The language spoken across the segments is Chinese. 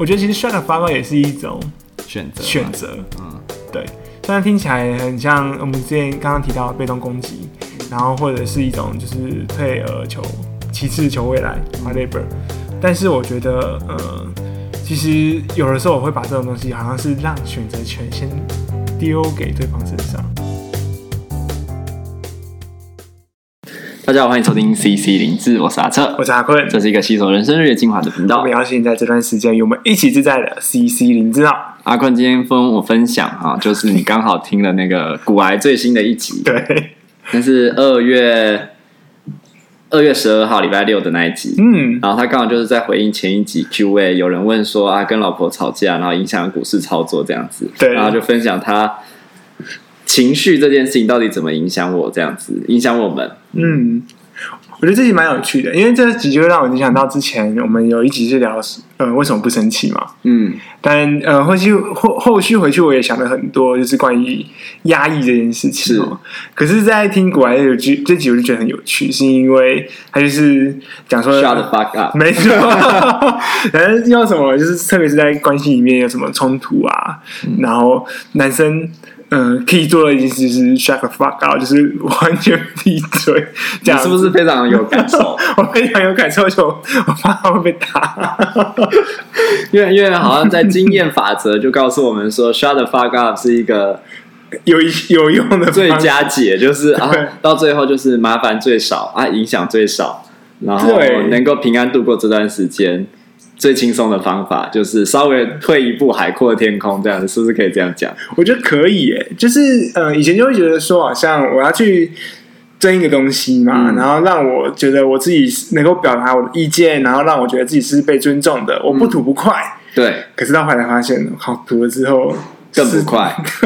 我觉得其实 shut the fuck up 也是一种选择。选择，嗯，对，虽然听起来很像我们之前刚刚提到的被动攻击，然后或者是一种就是退而求其次求未来 whatever，但是我觉得呃，其实有的时候我会把这种东西好像是让选择权先丢给对方身上。大家好，欢迎收听 CC 零智，我是阿策，我是阿坤，这是一个吸收人生日月精华的频道。我们邀请在这段时间与我们一起自在的 CC 零智啊。阿坤今天跟我分享哈，就是你刚好听了那个股癌最新的一集，对，那是二月二月十二号礼拜六的那一集，嗯，然后他刚好就是在回应前一集 Q&A，有人问说啊，跟老婆吵架，然后影响股市操作这样子，对，然后就分享他。情绪这件事情到底怎么影响我？这样子影响我们？嗯，我觉得这集蛮有趣的，因为这集就会让我联想到之前我们有一集是聊呃为什么不生气嘛。嗯，但呃后续后后续回去我也想了很多，就是关于压抑这件事情。是，可是，在听股癌这集这集我就觉得很有趣，是因为他就是讲说 shut the fuck up，没错，反正要什么就是特别是在关系里面有什么冲突啊，嗯、然后男生。嗯，可以做的一件事是 shut the fuck up，就是完全闭嘴。这样是不是非常有感受？我非常有感受，就 我怕他会被打。因为因为好像在经验法则就告诉我们说，shut the fuck up 是一个有有用的最佳解，就是啊，到最后就是麻烦最少啊，影响最少，然后能够平安度过这段时间。最轻松的方法就是稍微退一步，海阔天空，这样子是不是可以这样讲？我觉得可以耶，就是呃，以前就会觉得说，好像我要去争一个东西嘛，嗯、然后让我觉得我自己能够表达我的意见，然后让我觉得自己是被尊重的，我不吐不快。嗯、对，可是到后来发现，好吐了之后更不快。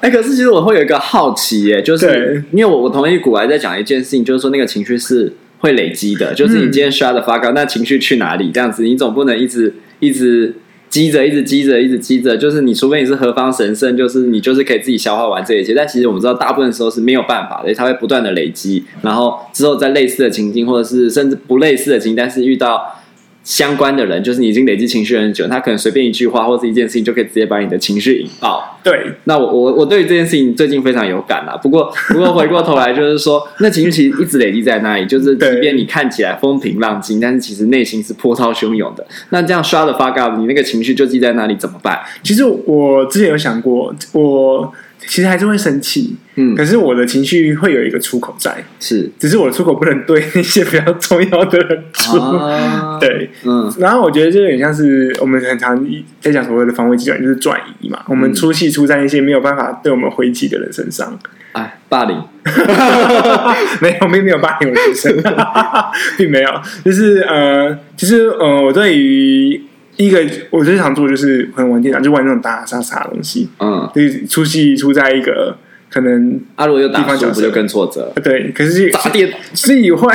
哎、欸，可是其实我会有一个好奇耶，就是因为我我同意股癌在讲一件事情，就是说那个情绪是。会累积的，就是你今天 shut the fuck up，那情绪去哪里？这样子，你总不能一直一直积着，一直积着，一直积着。就是你除非你是何方神圣，就是你就是可以自己消化完这一切。但其实我们知道，大部分时候是没有办法的，它会不断的累积，然后之后在类似的情境，或者是甚至不类似的情境，但是遇到。相关的人，就是你已经累积情绪很久，他可能随便一句话或是一件事情，就可以直接把你的情绪引爆。对，那我我我对于这件事情最近非常有感啦。不过不过回过头来，就是说，那情绪其实一直累积在那里，就是即便你看起来风平浪静，但是其实内心是波涛汹涌的。那这样 shut the fuck up，你那个情绪就积在那里，怎么办？其实我之前有想过，我。其实还是会生气，嗯，可是我的情绪会有一个出口在，是，只是我的出口不能对那些比较重要的人出，啊、对，嗯，然后我觉得这有点像是我们很常在讲所谓的防卫机转，就是转移嘛，我们出气出在那些没有办法对我们回击的人身上，哎，霸凌，没有，并没有霸凌我的身上，并没有，就是呃，其实呃，我对于。第一个我最常做就是可能玩电脑，就玩那种打打杀杀的东西。嗯，就是出戏出在一个可能阿罗又打输，不就更挫折？对，可是砸电自己 会，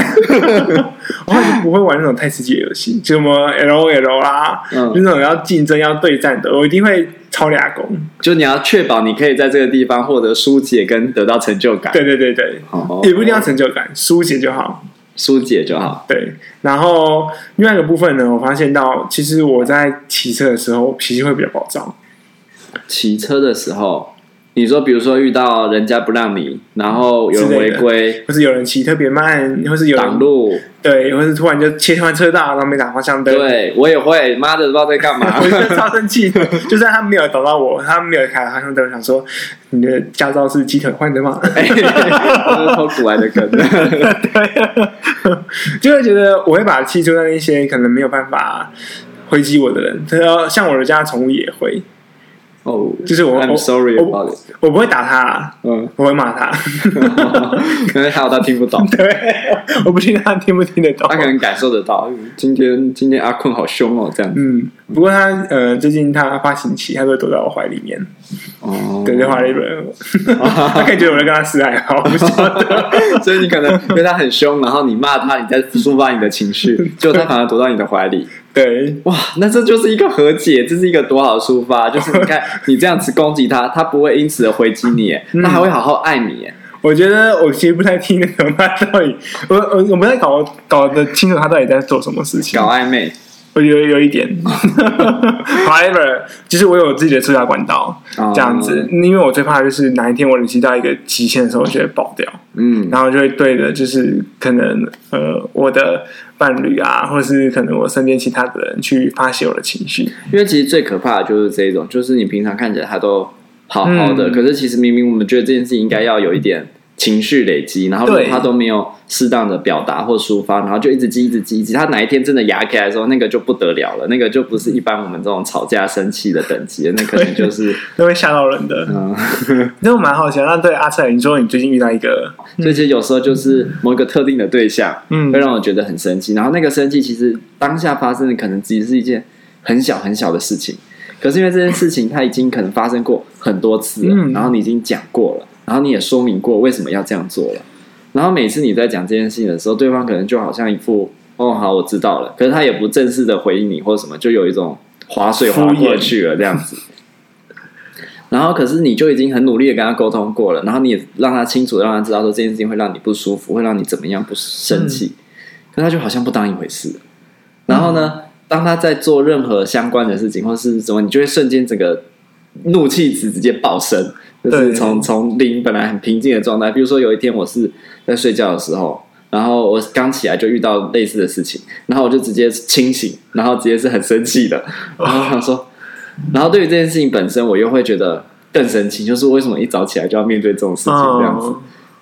我还是不会玩那种太刺激的游戏，就什么 L O L 啦，嗯，就那种要竞争要对战的，我一定会超俩攻。就你要确保你可以在这个地方获得疏解跟得到成就感。对对对对，哦、也不一定要成就感，疏解就好。疏解就好。对，然后另外一个部分呢，我发现到其实我在骑车的时候脾气会比较暴躁。骑车的时候。你说，比如说遇到人家不让你，然后有人违规，或是有人骑特别慢，或是有人挡路，对，或是突然就切换车道，然后没打方向灯。对，我也会，妈的，不知道在干嘛，我就超生气。就算他没有挡到我，他没有开方向灯，想说你的驾照是鸡腿换的吗？偷古来的梗。对，就会觉得我会把气出在那些可能没有办法回击我的人，他要像我的家宠物也会。哦，oh, 就是我，I'm sorry about it. 我，我不会打他，嗯，我会骂他，可能还有他听不懂，对，我不确定他听不听得懂，他可能感受得到。今天今天阿坤好凶哦，这样子。嗯，不过他呃，最近他发情期，他都会躲在我怀里面。哦，对，就怀里面，他可以觉得我在跟他示爱，好不晓得。所以你可能因为他很凶，然后你骂他，你在抒发你的情绪，结果他反而躲到你的怀里。对，哇，那这就是一个和解，这是一个多好的抒发。就是你看，你这样子攻击他，他不会因此而回击你，他还会好好爱你。我觉得我其实不太听得懂他到底，我我我不太搞搞得清楚他到底在做什么事情。搞暧昧，我觉得有一点。However，就是我有自己的社交管道，这样子，嗯、因为我最怕的就是哪一天我累积到一个极限的时候，我就会爆掉。嗯，然后就会对着，就是可能呃我的伴侣啊，或是可能我身边其他的人去发泄我的情绪。因为其实最可怕的就是这一种，就是你平常看起来他都好好的，嗯、可是其实明明我们觉得这件事情应该要有一点。情绪累积，然后如果他都没有适当的表达或抒发，然后就一直积、一直积、一直，他哪一天真的压 起来的时候，那个就不得了了，那个就不是一般我们这种吵架生气的等级，那可能就是都会吓到人的。嗯，那我蛮好奇，那对阿菜，你说你最近遇到一个，所以其实有时候就是某一个特定的对象，嗯，会让我觉得很生气，然后那个生气其实当下发生的可能只是一件很小很小的事情，可是因为这件事情它已经可能发生过很多次了，嗯，然后你已经讲过了。然后你也说明过为什么要这样做了，然后每次你在讲这件事情的时候，对方可能就好像一副哦好我知道了，可是他也不正式的回应你或什么，就有一种划水划过去了这样子。然后可是你就已经很努力的跟他沟通过了，然后你也让他清楚的让他知道说这件事情会让你不舒服，会让你怎么样不生气，可他就好像不当一回事。然后呢，当他在做任何相关的事情或是什么，你就会瞬间整个怒气值直接爆升。就是从从零本来很平静的状态，比如说有一天我是在睡觉的时候，然后我刚起来就遇到类似的事情，然后我就直接清醒，然后直接是很生气的，然后想说，然后对于这件事情本身，我又会觉得更生气，就是为什么一早起来就要面对这种事情这样子，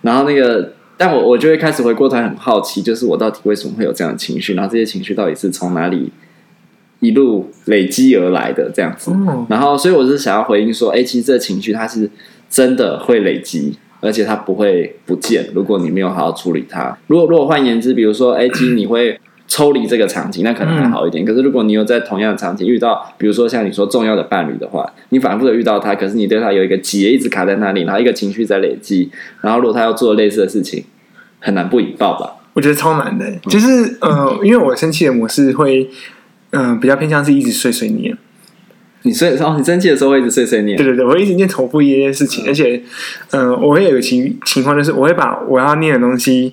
然后那个，但我我就会开始回过头来很好奇，就是我到底为什么会有这样的情绪，然后这些情绪到底是从哪里？一路累积而来的这样子，然后所以我是想要回应说，哎，其实这个情绪它是真的会累积，而且它不会不见。如果你没有好好处理它，如果如果换言之，比如说，哎，其实你会抽离这个场景，那可能还好一点。可是如果你有在同样的场景遇到，比如说像你说重要的伴侣的话，你反复的遇到他，可是你对他有一个结一直卡在那里，然后一个情绪在累积，然后如果他要做类似的事情，很难不引爆吧？我觉得超难的，就是呃，因为我生气的模式会。嗯、呃，比较偏向是一直碎碎念。你碎，然后你生气的时候会一直碎碎念。对对对，我会一直念重复一件事情，嗯、而且，嗯、呃，我会有个情情况，就是我会把我要念的东西，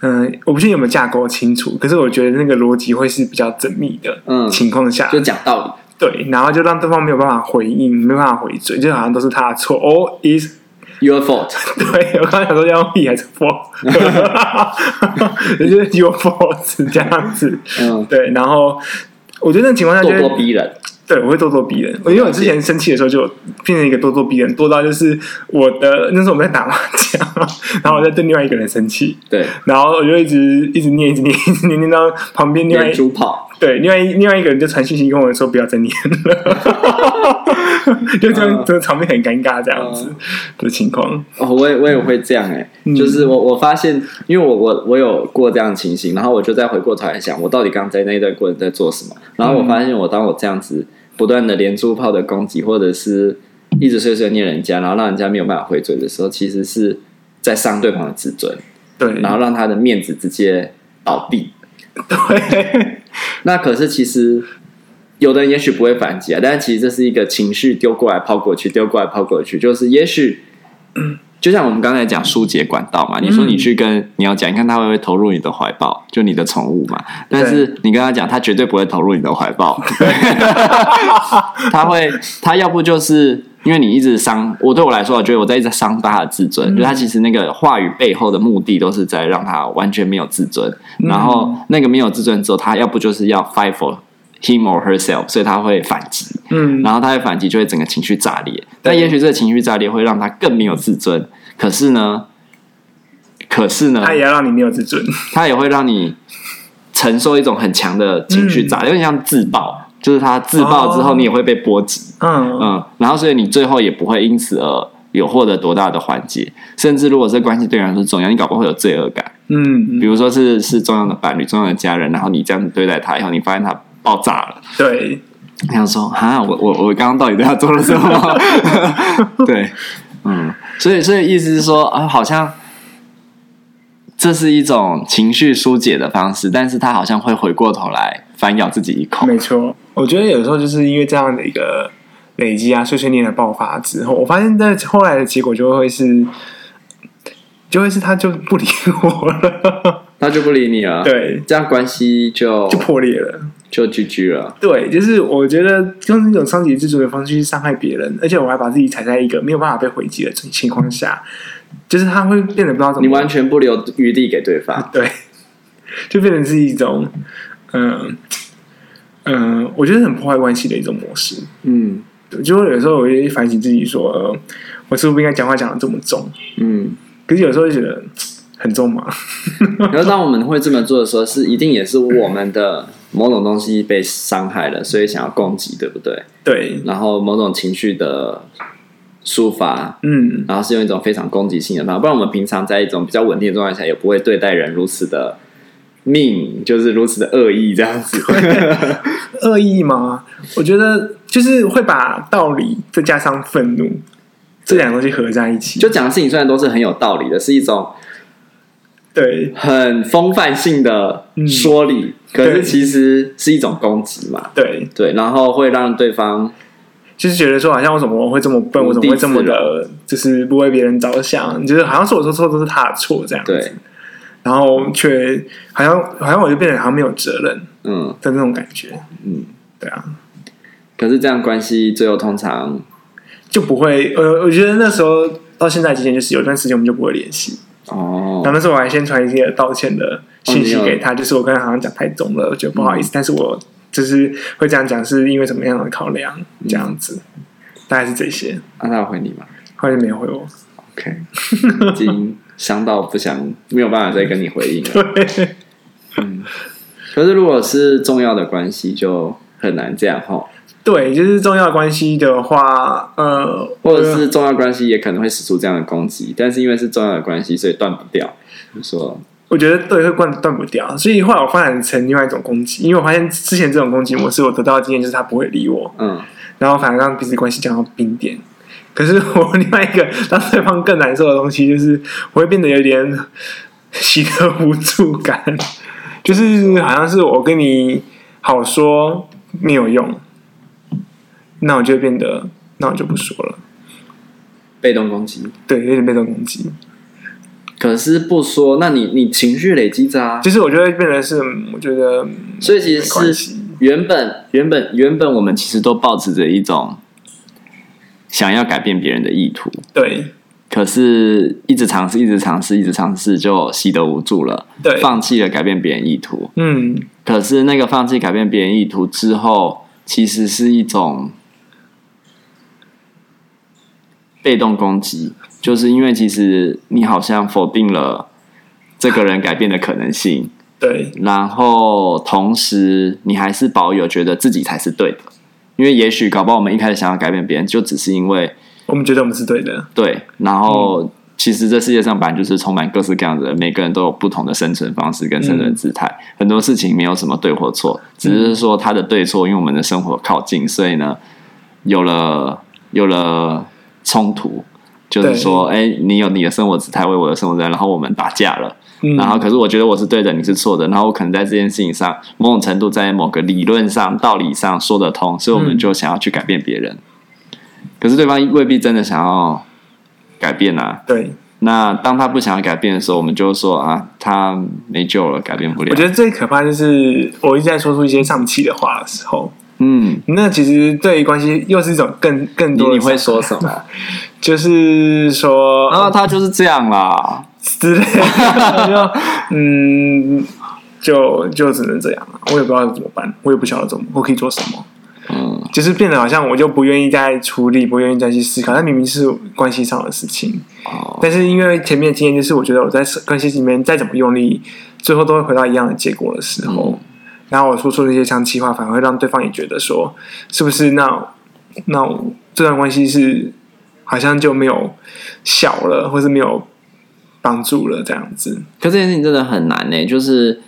嗯、呃，我不确定有没有架构清楚，可是我觉得那个逻辑会是比较缜密的。嗯，情况下就讲道理。对，然后就让对方没有办法回应，没办法回嘴，就好像都是他的错。哦，is your fault。对，我刚才想说要 be 还是 fault，就是 your fault 这样子。嗯，对，然后。我觉得那情况下就咄咄逼人，对，我会咄咄逼人。因为我之前生气的时候就变成一个咄咄逼人，多到就是我的那时候我们在打麻将，然后我在对另外一个人生气，对，然后我就一直一直念，一直念，一直念，念到旁边另外猪跑，对，另外另外一个人就传信息跟我说不要再念了，就这样，这个场面很尴尬这样子的情况。哦，我也我也会这样哎。就是我我发现，因为我我我有过这样的情形，然后我就再回过头来想，我到底刚在那一段过程在做什么？然后我发现，我当我这样子不断的连珠炮的攻击，或者是一直碎碎念人家，然后让人家没有办法回嘴的时候，其实是在伤对方的自尊，对，然后让他的面子直接倒闭。对，那可是其实有的人也许不会反击啊，但是其实这是一个情绪丢过来抛过去，丢过来抛过去，就是也许。就像我们刚才讲疏解管道嘛，你说你去跟你要讲，你看他会不会投入你的怀抱，就你的宠物嘛。但是你跟他讲，他绝对不会投入你的怀抱。他会，他要不就是因为你一直伤我，对我来说，我觉得我在一直伤他的自尊。就他其实那个话语背后的目的，都是在让他完全没有自尊。然后那个没有自尊之后，他要不就是要 fight for him or herself，所以他会反击。嗯，然后他会反击，就会整个情绪炸裂。但也许这个情绪炸裂会让他更没有自尊。可是呢，可是呢，他也要让你没有自尊，他也会让你承受一种很强的情绪炸裂，有点像自爆，就是他自爆之后，你也会被波及。嗯嗯，然后所以你最后也不会因此而有获得多大的缓解，甚至如果这关系对你来说重要，你搞不好会有罪恶感。嗯，比如说是是重要的伴侣、重要的家人，然后你这样子对待他以后，你发现他爆炸了。对，你想说啊，我我我刚刚到底对他做了什么？对。嗯，所以所以意思是说啊，好像这是一种情绪疏解的方式，但是他好像会回过头来反咬自己一口。没错，我觉得有时候就是因为这样的一个累积啊，碎碎念的爆发之后，我发现在后来的结果就会是，就会是他就不理我了。他就不理你了。对，这样关系就就破裂了，就 GG 了。对，就是我觉得用那种伤己自足的方式去伤害别人，而且我还把自己踩在一个没有办法被回击的情况下，就是他会变得不知道怎么，你完全不留余地给对方。对，就变成是一种，嗯、呃、嗯、呃，我觉得很破坏关系的一种模式。嗯，就会有时候我会反省自己说，呃，我是不是不应该讲话讲的这么重？嗯，可是有时候就觉得。很重嘛？然后当我们会这么做的时候，是一定也是我们的某种东西被伤害了，所以想要攻击，对不对？对。然后某种情绪的抒发，嗯，然后是用一种非常攻击性的方法，不然我们平常在一种比较稳定的状态下，也不会对待人如此的命，就是如此的恶意这样子。恶意吗？我觉得就是会把道理再加上愤怒这两个东西合在一起，就讲的事情虽然都是很有道理的，是一种。对，很风范性的说理，嗯、可是其实是一种攻击嘛。对对，然后会让对方就是觉得说，好像我怎么会这么笨，我怎么会这么的，就是不为别人着想，就是好像是我说错都是他的错这样子。对，然后却好像好像我就变得好像没有责任，嗯的那种感觉。嗯，对啊。可是这样关系最后通常就不会。呃，我觉得那时候到现在之间，就是有段时间我们就不会联系。哦，然后那时候我还先传一些道歉的信息给他，就是我刚才好像讲太重了，我觉得不好意思，但是我就是会这样讲，是因为什么样的考量，这样子，大概是这些。那他有回你吗？后来没有回我。OK，已经伤到不想没有办法再跟你回应了。对，嗯，可是如果是重要的关系，就很难这样哈。对，就是重要关系的话，呃，或者是重要关系也可能会使出这样的攻击，但是因为是重要的关系，所以断不掉。你说，我觉得对，会断断不掉，所以后来我发展成另外一种攻击，因为我发现之前这种攻击模式，我得到的经验就是他不会理我，嗯，然后反而让彼此关系降到冰点。可是我另外一个让对方更难受的东西，就是我会变得有点喜得无助感，就是好像是我跟你好说没有用。那我就变得，那我就不说了。被动攻击，对，有点被动攻击。可是不说，那你你情绪累积着啊。其实我觉得变成是，我觉得，所以其实是原本原本原本我们其实都抱持着一种想要改变别人的意图。对。可是一直尝试，一直尝试，一直尝试，就习得无助了。对。放弃了改变别人意图。嗯。可是那个放弃改变别人意图之后，其实是一种。被动攻击，就是因为其实你好像否定了这个人改变的可能性，对，然后同时你还是保有觉得自己才是对的，因为也许搞不好我们一开始想要改变别人，就只是因为我们觉得我们是对的，对，然后其实这世界上本来就是充满各式各样的人，每个人都有不同的生存方式跟生存姿态，嗯、很多事情没有什么对或错，只是说他的对错，因为我们的生活靠近，所以呢，有了有了。冲突就是说，哎、欸，你有你的生活姿态，为我的生活姿态，然后我们打架了。嗯、然后，可是我觉得我是对的，你是错的。然后，我可能在这件事情上，某种程度在某个理论上、道理上说得通，所以我们就想要去改变别人。嗯、可是对方未必真的想要改变啊。对。那当他不想要改变的时候，我们就说啊，他没救了，改变不了。我觉得最可怕就是我一直在说出一些丧气的话的时候。嗯，那其实对于关系又是一种更更多的。你会说什么？就是说，啊，他就是这样啦，之类的。就嗯，就就只能这样了。我也不知道怎么办，我也不晓得怎么，我可以做什么。嗯，就是变得好像我就不愿意再处理，不愿意再去思考。那明明是关系上的事情。哦。但是因为前面的经验就是，我觉得我在关系里面再怎么用力，最后都会回到一样的结果的时候。嗯然后我说出这些像气话，反而会让对方也觉得说，是不是那那这段关系是好像就没有小了，或是没有帮助了这样子。可这件事情真的很难呢，就是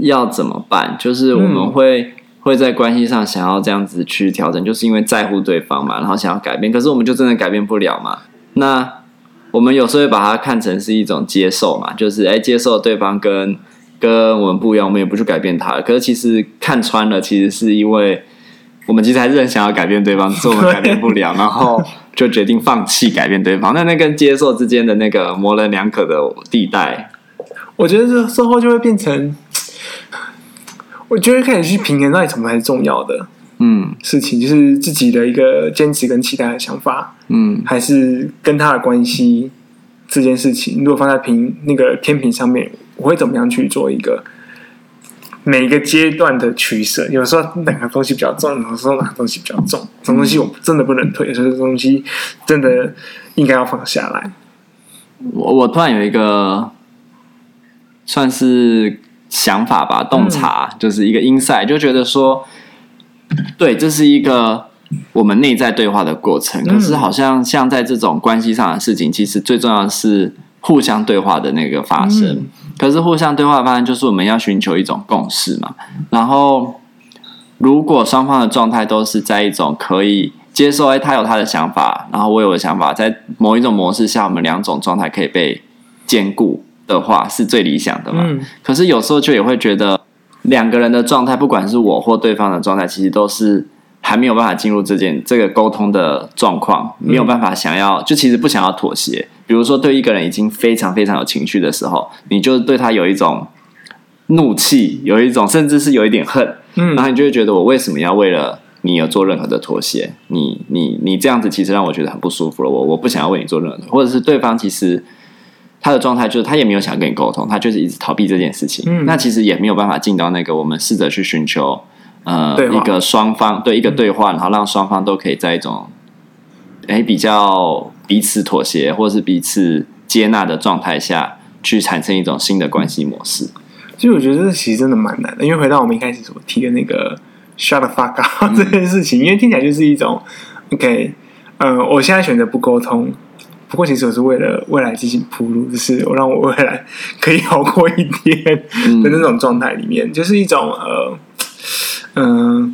要怎么办？就是我们会、嗯、会在关系上想要这样子去调整，就是因为在乎对方嘛，然后想要改变，可是我们就真的改变不了嘛。那我们有时候会把它看成是一种接受嘛，就是哎，接受对方跟。跟我们不一样，我们也不去改变他。可是其实看穿了，其实是因为我们其实还是很想要改变对方，只是我们改变不了，然后就决定放弃改变对方。那那跟接受之间的那个模棱两可的地带，我觉得这之后就会变成，我觉得开始去平衡到底什么才是重要的。嗯，事情就是自己的一个坚持跟期待的想法，嗯，还是跟他的关系这件事情，如果放在平那个天平上面，我会怎么样去做一个每一个阶段的取舍？有时候哪个东西比较重，有时候哪个东西比较重，什么东西我真的不能退，这东西真的应该要放下来。我我突然有一个算是想法吧，洞察，嗯、就是一个 insight，就觉得说。对，这是一个我们内在对话的过程。可是，好像像在这种关系上的事情，其实最重要的是互相对话的那个发生。可是，互相对话的发生就是我们要寻求一种共识嘛。然后，如果双方的状态都是在一种可以接受，哎，他有他的想法，然后我有我的想法，在某一种模式下，我们两种状态可以被兼顾的话，是最理想的嘛。可是有时候就也会觉得。两个人的状态，不管是我或对方的状态，其实都是还没有办法进入这件这个沟通的状况，没有办法想要，就其实不想要妥协。比如说，对一个人已经非常非常有情绪的时候，你就对他有一种怒气，有一种甚至是有一点恨，嗯，然后你就会觉得我为什么要为了你有做任何的妥协？你你你这样子其实让我觉得很不舒服了。我我不想要为你做任何的，或者是对方其实。他的状态就是他也没有想跟你沟通，他就是一直逃避这件事情。嗯，那其实也没有办法进到那个我们试着去寻求呃话一个双方对一个对话，然后让双方都可以在一种哎比较彼此妥协或者是彼此接纳的状态下去产生一种新的关系模式。其实我觉得这其实真的蛮难的，因为回到我们一开始所提的那个 shut the fuck up 这件事情，嗯、因为听起来就是一种 OK，呃，我现在选择不沟通。不过，其实我是为了未来进行铺路，就是我让我未来可以好过一点的那种状态里面，嗯、就是一种呃，嗯、呃，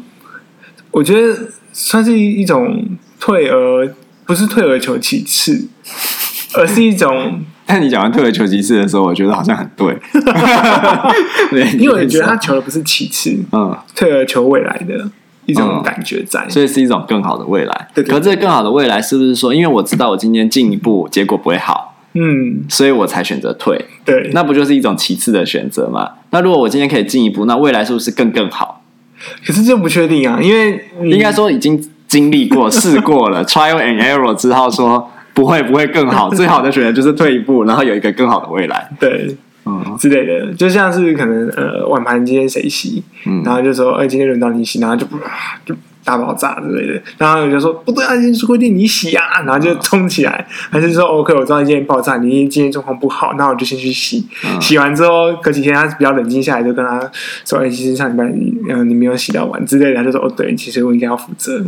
我觉得算是一种退而不是退而求其次，而是一种。但你讲完退而求其次的时候，我觉得好像很对，对，因为我觉得他求的不是其次，嗯，退而求未来的。一种感觉在，嗯，所以是一种更好的未来。对，对，可这更好的未来是不是说，因为我知道我今天进一步结果不会好，嗯，所以我才选择退。对，那不就是一种其次的选择吗？那如果我今天可以进一步，那未来是不是更更好？可是这不确定啊，因为应该说已经经历过、试过了 trial and error 之后，说不会不会更好，最好的选择就是退一步，然后有一个更好的未来。对。嗯，之类的，就像是可能呃，碗盘今天谁洗，嗯，然后就说，哎、欸，今天轮到你洗，然后就不就大爆炸之类的，然后就说不对啊，今天是规定你洗啊，然后就冲起来，还是说 OK，我知道今天爆炸，你今天状况不好，那我就先去洗，嗯、洗完之后隔几天他比较冷静下来，就跟他说，哎、欸，其实上礼拜嗯你没有洗到碗之类的，他就说哦对，其实我应该要负责。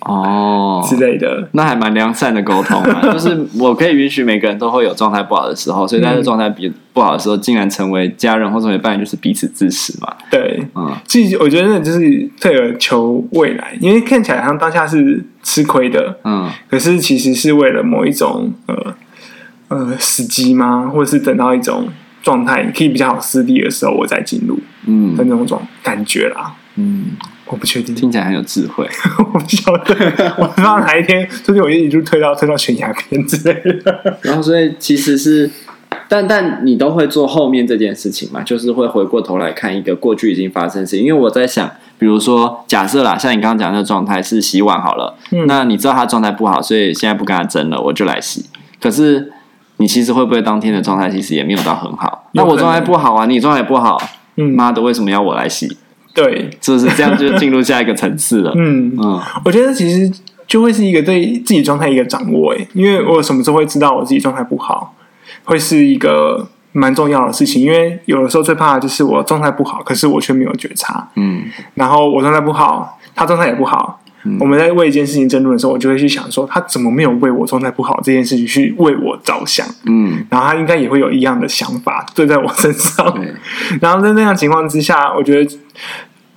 哦，之类的，那还蛮良善的沟通嘛。就是我可以允许每个人都会有状态不好的时候，所以在这状态比不好的时候，竟然成为家人或者为伴侣，就是彼此支持嘛。对，嗯，其实我觉得那就是退而求未来，因为看起来好像当下是吃亏的，嗯，可是其实是为了某一种呃呃时机吗？或者是等到一种状态可以比较好施力的时候，我再进入，嗯的那种感觉啦，嗯。我不确定，听起来很有智慧。我不晓得，我不知道哪一天，就是我一直推到推到悬崖边之类的。然后，所以其实是，但但你都会做后面这件事情嘛？就是会回过头来看一个过去已经发生的事情。因为我在想，比如说假设啦，像你刚刚讲的状态是洗碗好了，嗯、那你知道他状态不好，所以现在不跟他争了，我就来洗。可是你其实会不会当天的状态其实也没有到很好？那我状态不好啊，你状态不好，嗯，妈的，为什么要我来洗？对，是不是这样就进入下一个层次了？嗯嗯，嗯我觉得其实就会是一个对自己状态一个掌握，诶，因为我什么时候会知道我自己状态不好，会是一个蛮重要的事情。因为有的时候最怕的就是我状态不好，可是我却没有觉察。嗯，然后我状态不好，他状态也不好。我们在为一件事情争论的时候，我就会去想说，他怎么没有为我状态不好这件事情去为我着想？嗯，然后他应该也会有一样的想法对在我身上。然后在那样情况之下，我觉得，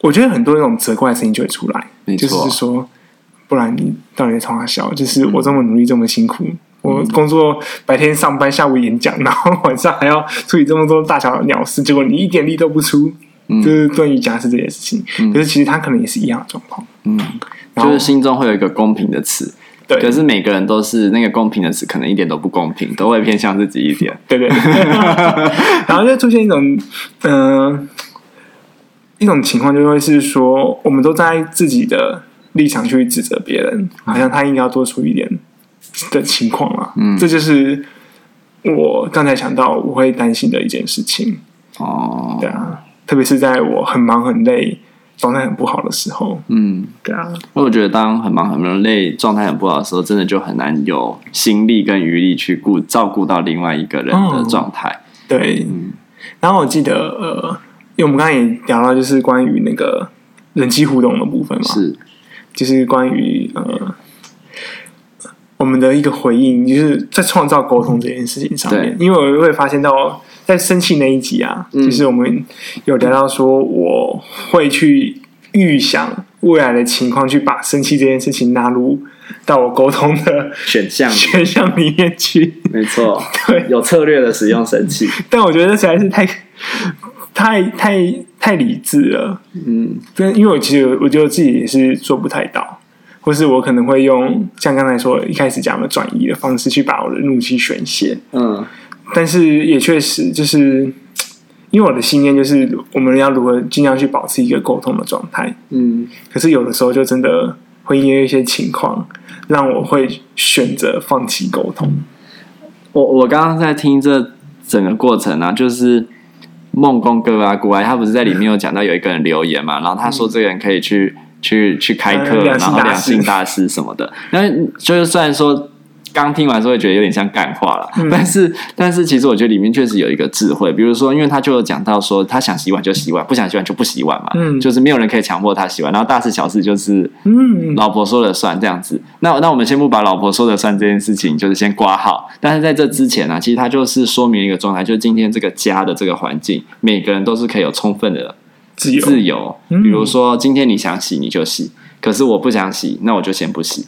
我觉得很多那种责怪的声音就会出来，就是说，不然你到底在冲三小？就是我这么努力，这么辛苦，嗯、我工作白天上班，下午演讲，然后晚上还要处理这么多大小的鸟事，结果你一点力都不出，嗯、就是关于家事这件事情。嗯、可是其实他可能也是一样的状况，嗯。就是心中会有一个公平的词，对，可是每个人都是那个公平的词，可能一点都不公平，都会偏向自己一点。对对。然后就出现一种，嗯、呃，一种情况就会是说，我们都在自己的立场去指责别人，好像他应该要做出一点的情况啊。嗯，这就是我刚才想到我会担心的一件事情。哦，对啊，特别是在我很忙很累。状态很不好的时候，嗯，对啊，因为我觉得当很忙很累、状态很不好的时候，真的就很难有心力跟余力去顾照顾到另外一个人的状态。哦、对，嗯，然后我记得，呃，因为我们刚才也聊到，就是关于那个人机互动的部分嘛，是，就是关于呃，我们的一个回应，就是在创造沟通这件事情上面，因为我会发现到。在生气那一集啊，嗯、就是我们有聊到说，我会去预想未来的情况，去把生气这件事情纳入到我沟通的选项选项里面去。没错，对，有策略的使用生气。但我觉得这实在是太太太太理智了。嗯，因为我其实我觉得自己也是做不太到，或是我可能会用像刚才说一开始讲的转移的方式去把我的怒气宣泄。嗯。但是也确实，就是因为我的信念就是，我们要如何尽量去保持一个沟通的状态。嗯，可是有的时候就真的会因为一些情况，让我会选择放弃沟通。我我刚刚在听这整个过程啊，就是梦工哥啊，古埃他不是在里面有讲到有一个人留言嘛，然后他说这个人可以去去去开课，然后两性大师什么的。那就是虽然说。刚听完之后会觉得有点像干话了，嗯、但是但是其实我觉得里面确实有一个智慧，比如说，因为他就有讲到说，他想洗碗就洗碗，不想洗碗就不洗碗嘛，嗯，就是没有人可以强迫他洗碗，然后大事小事就是嗯，老婆说了算这样子。那那我们先不把老婆说了算这件事情就是先挂号，但是在这之前呢、啊，其实他就是说明一个状态，就是今天这个家的这个环境，每个人都是可以有充分的自由。自由。比如说今天你想洗你就洗，可是我不想洗，那我就先不洗。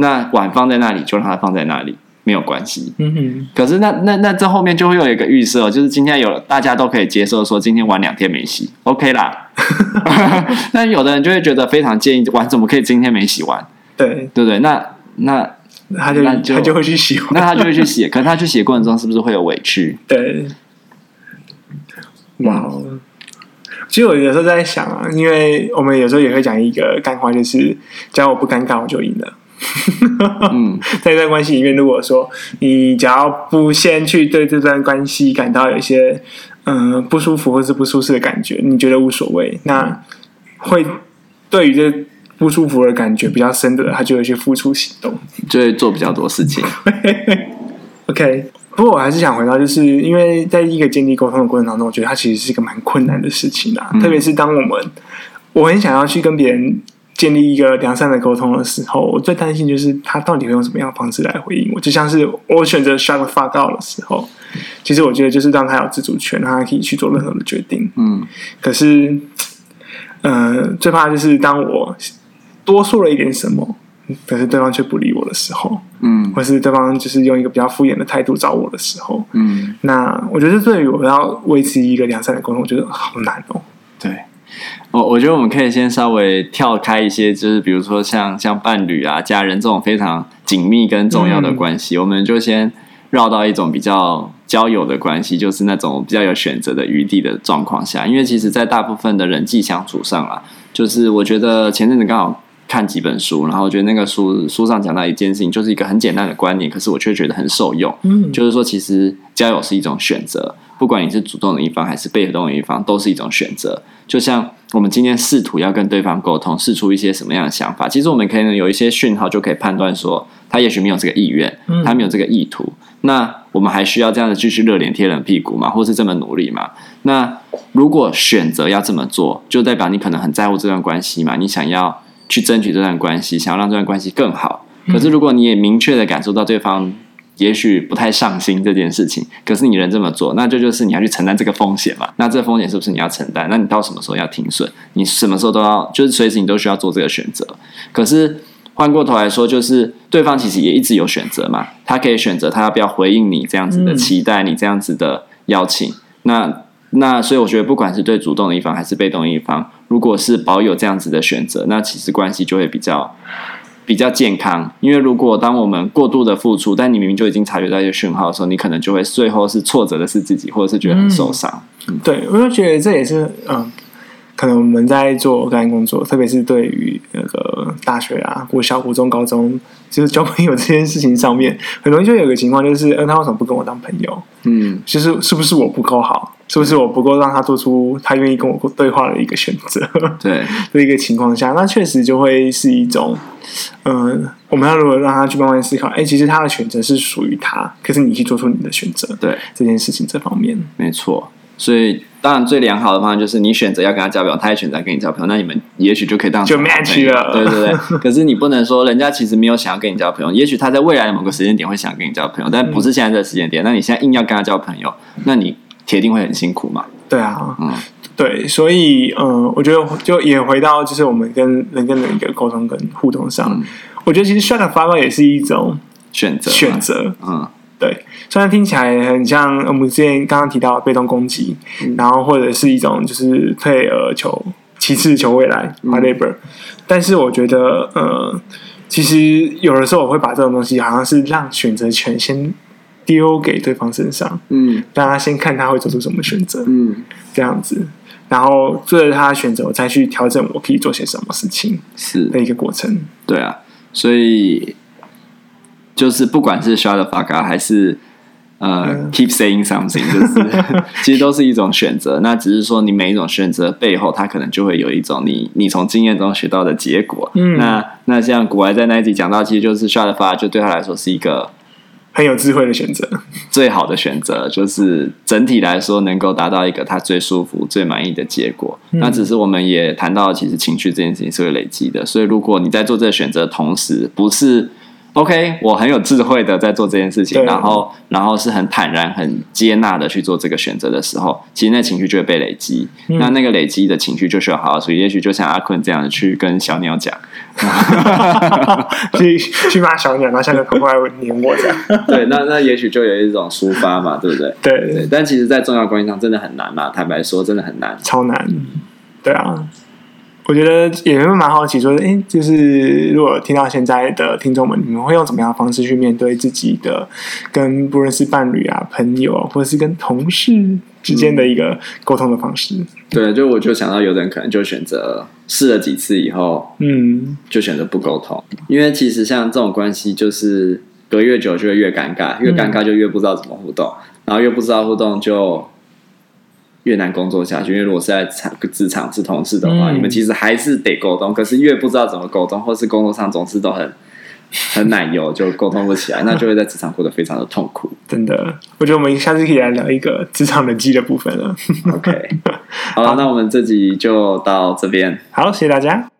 那碗放在那里，就让它放在那里，没有关系。嗯哼。可是那那那这后面就会有一个预设，就是今天有大家都可以接受，说今天碗两天没洗，OK 啦。那有的人就会觉得非常介意，碗怎么可以今天没洗完？对对不对？那那他就，就他就会去洗，那他就会去洗。可是他去洗的过程中，是不是会有委屈？对。哇、wow。其实我有时候在想啊，因为我们有时候也会讲一个干话，就是只要我不尴尬，我就赢了。嗯，在一段关系里面，如果说你只要不先去对这段关系感到有一些嗯、呃、不舒服或是不舒适的感觉，你觉得无所谓，那会对于这不舒服的感觉比较深的人，他就会去付出行动，就会做比较多事情。OK，不过我还是想回到，就是因为在一个建立沟通的过程当中，我觉得它其实是一个蛮困难的事情啊，嗯、特别是当我们我很想要去跟别人。建立一个良善的沟通的时候，我最担心就是他到底会用什么样的方式来回应我。就像是我选择 shut the fuck up 的时候，其实我觉得就是让他有自主权，让他可以去做任何的决定。嗯，可是，呃，最怕就是当我多说了一点什么，可是对方却不理我的时候，嗯，或是对方就是用一个比较敷衍的态度找我的时候，嗯，那我觉得对于我要维持一个良善的沟通，我觉得好难哦。对。我我觉得我们可以先稍微跳开一些，就是比如说像像伴侣啊、家人这种非常紧密跟重要的关系，嗯、我们就先绕到一种比较交友的关系，就是那种比较有选择的余地的状况下。因为其实，在大部分的人际相处上啊，就是我觉得前阵子刚好看几本书，然后我觉得那个书书上讲到一件事情，就是一个很简单的观念，可是我却觉得很受用。嗯，就是说，其实交友是一种选择，不管你是主动的一方还是被动的一方，都是一种选择。就像我们今天试图要跟对方沟通，试出一些什么样的想法，其实我们可能有一些讯号，就可以判断说他也许没有这个意愿，他没有这个意图。嗯、那我们还需要这样的继续热脸贴冷屁股吗？或是这么努力吗？那如果选择要这么做，就代表你可能很在乎这段关系嘛？你想要去争取这段关系，想要让这段关系更好。可是如果你也明确的感受到对方。也许不太上心这件事情，可是你人这么做，那这就，就是你要去承担这个风险嘛？那这个风险是不是你要承担？那你到什么时候要停损？你什么时候都要，就是随时你都需要做这个选择。可是换过头来说，就是对方其实也一直有选择嘛，他可以选择他要不要回应你这样子的期待，你这样子的邀请。嗯、那那所以我觉得，不管是对主动的一方还是被动的一方，如果是保有这样子的选择，那其实关系就会比较比较健康，因为如果当我们过度的付出，但你明明就已经察觉到一些讯号的时候，你可能就会最后是挫折的是自己，或者是觉得很受伤。嗯，对，我就觉得这也是嗯。可能我们在做个案工作，特别是对于那个大学啊、国小、国中、高中，就是交朋友这件事情上面，很容易就有个情况，就是，嗯，他为什么不跟我当朋友？嗯，就是是不是我不够好？是不是我不够让他做出他愿意跟我对话的一个选择？对，这一个情况下，那确实就会是一种，嗯，我们要如何让他去慢慢思考，哎，其实他的选择是属于他，可是你去做出你的选择，对这件事情这方面，没错，所以。当然，最良好的方案就是你选择要跟他交朋友，他也选择跟你交朋友，那你们也许就可以当就 match 了，对对对。可是你不能说人家其实没有想要跟你交朋友，也许他在未来的某个时间点会想跟你交朋友，但不是现在这个时间点。那你现在硬要跟他交朋友，那你铁定会很辛苦嘛？对啊，嗯，对，所以嗯，我觉得就也回到就是我们跟人跟人一个沟通跟互动上，嗯、我觉得其实 shut up 发问也是一种选择选择，嗯。对，虽然听起来很像我们之前刚刚提到的被动攻击，嗯、然后或者是一种就是退而求其次求未来 whatever，、嗯、但是我觉得呃，其实有的时候我会把这种东西好像是让选择权先丢给对方身上，嗯，让他先看他会做出什么选择，嗯，这样子，然后随着他的选择，我再去调整我可以做些什么事情，是的一个过程。对啊，所以。就是不管是 shut the fuck up 还是呃、嗯、keep saying something，就是 其实都是一种选择。那只是说你每一种选择背后，它可能就会有一种你你从经验中学到的结果。嗯，那那像古埃在那一集讲到，其实就是 shut the fuck 就对他来说是一个很有智慧的选择，最好的选择，就是整体来说能够达到一个他最舒服、最满意的结果。嗯、那只是我们也谈到，其实情绪这件事情是会累积的。所以如果你在做这个选择的同时，不是。OK，我很有智慧的在做这件事情，然后，然后是很坦然、很接纳的去做这个选择的时候，其实那情绪就会被累积。嗯、那那个累积的情绪就需要好好处理。也许就像阿坤这样去跟小鸟讲，去去骂小鸟，然后小鸟跑过来黏我这样。对，那那也许就有一种抒发嘛，对不对？对对。但其实，在重要关系上，真的很难嘛。坦白说，真的很难，超难。对啊。我觉得也会蛮好奇，说，哎，就是如果听到现在的听众们，你们会用怎么样的方式去面对自己的跟不论是伴侣啊、朋友啊，或者是跟同事之间的一个沟通的方式？嗯、对，就我就想到，有的人可能就选择试了几次以后，嗯，就选择不沟通，因为其实像这种关系，就是隔越久就会越尴尬，越尴尬就越不知道怎么互动，嗯、然后越不知道互动就。越难工作下去，因为如果是在场职场是同事的话，嗯、你们其实还是得沟通。可是越不知道怎么沟通，或是工作上总是都很 很奶油，就沟通不起来，那就会在职场过得非常的痛苦。真的，我觉得我们下次可以来聊一个职场人际的部分了。OK，好了，好，那我们这集就到这边。好，谢谢大家。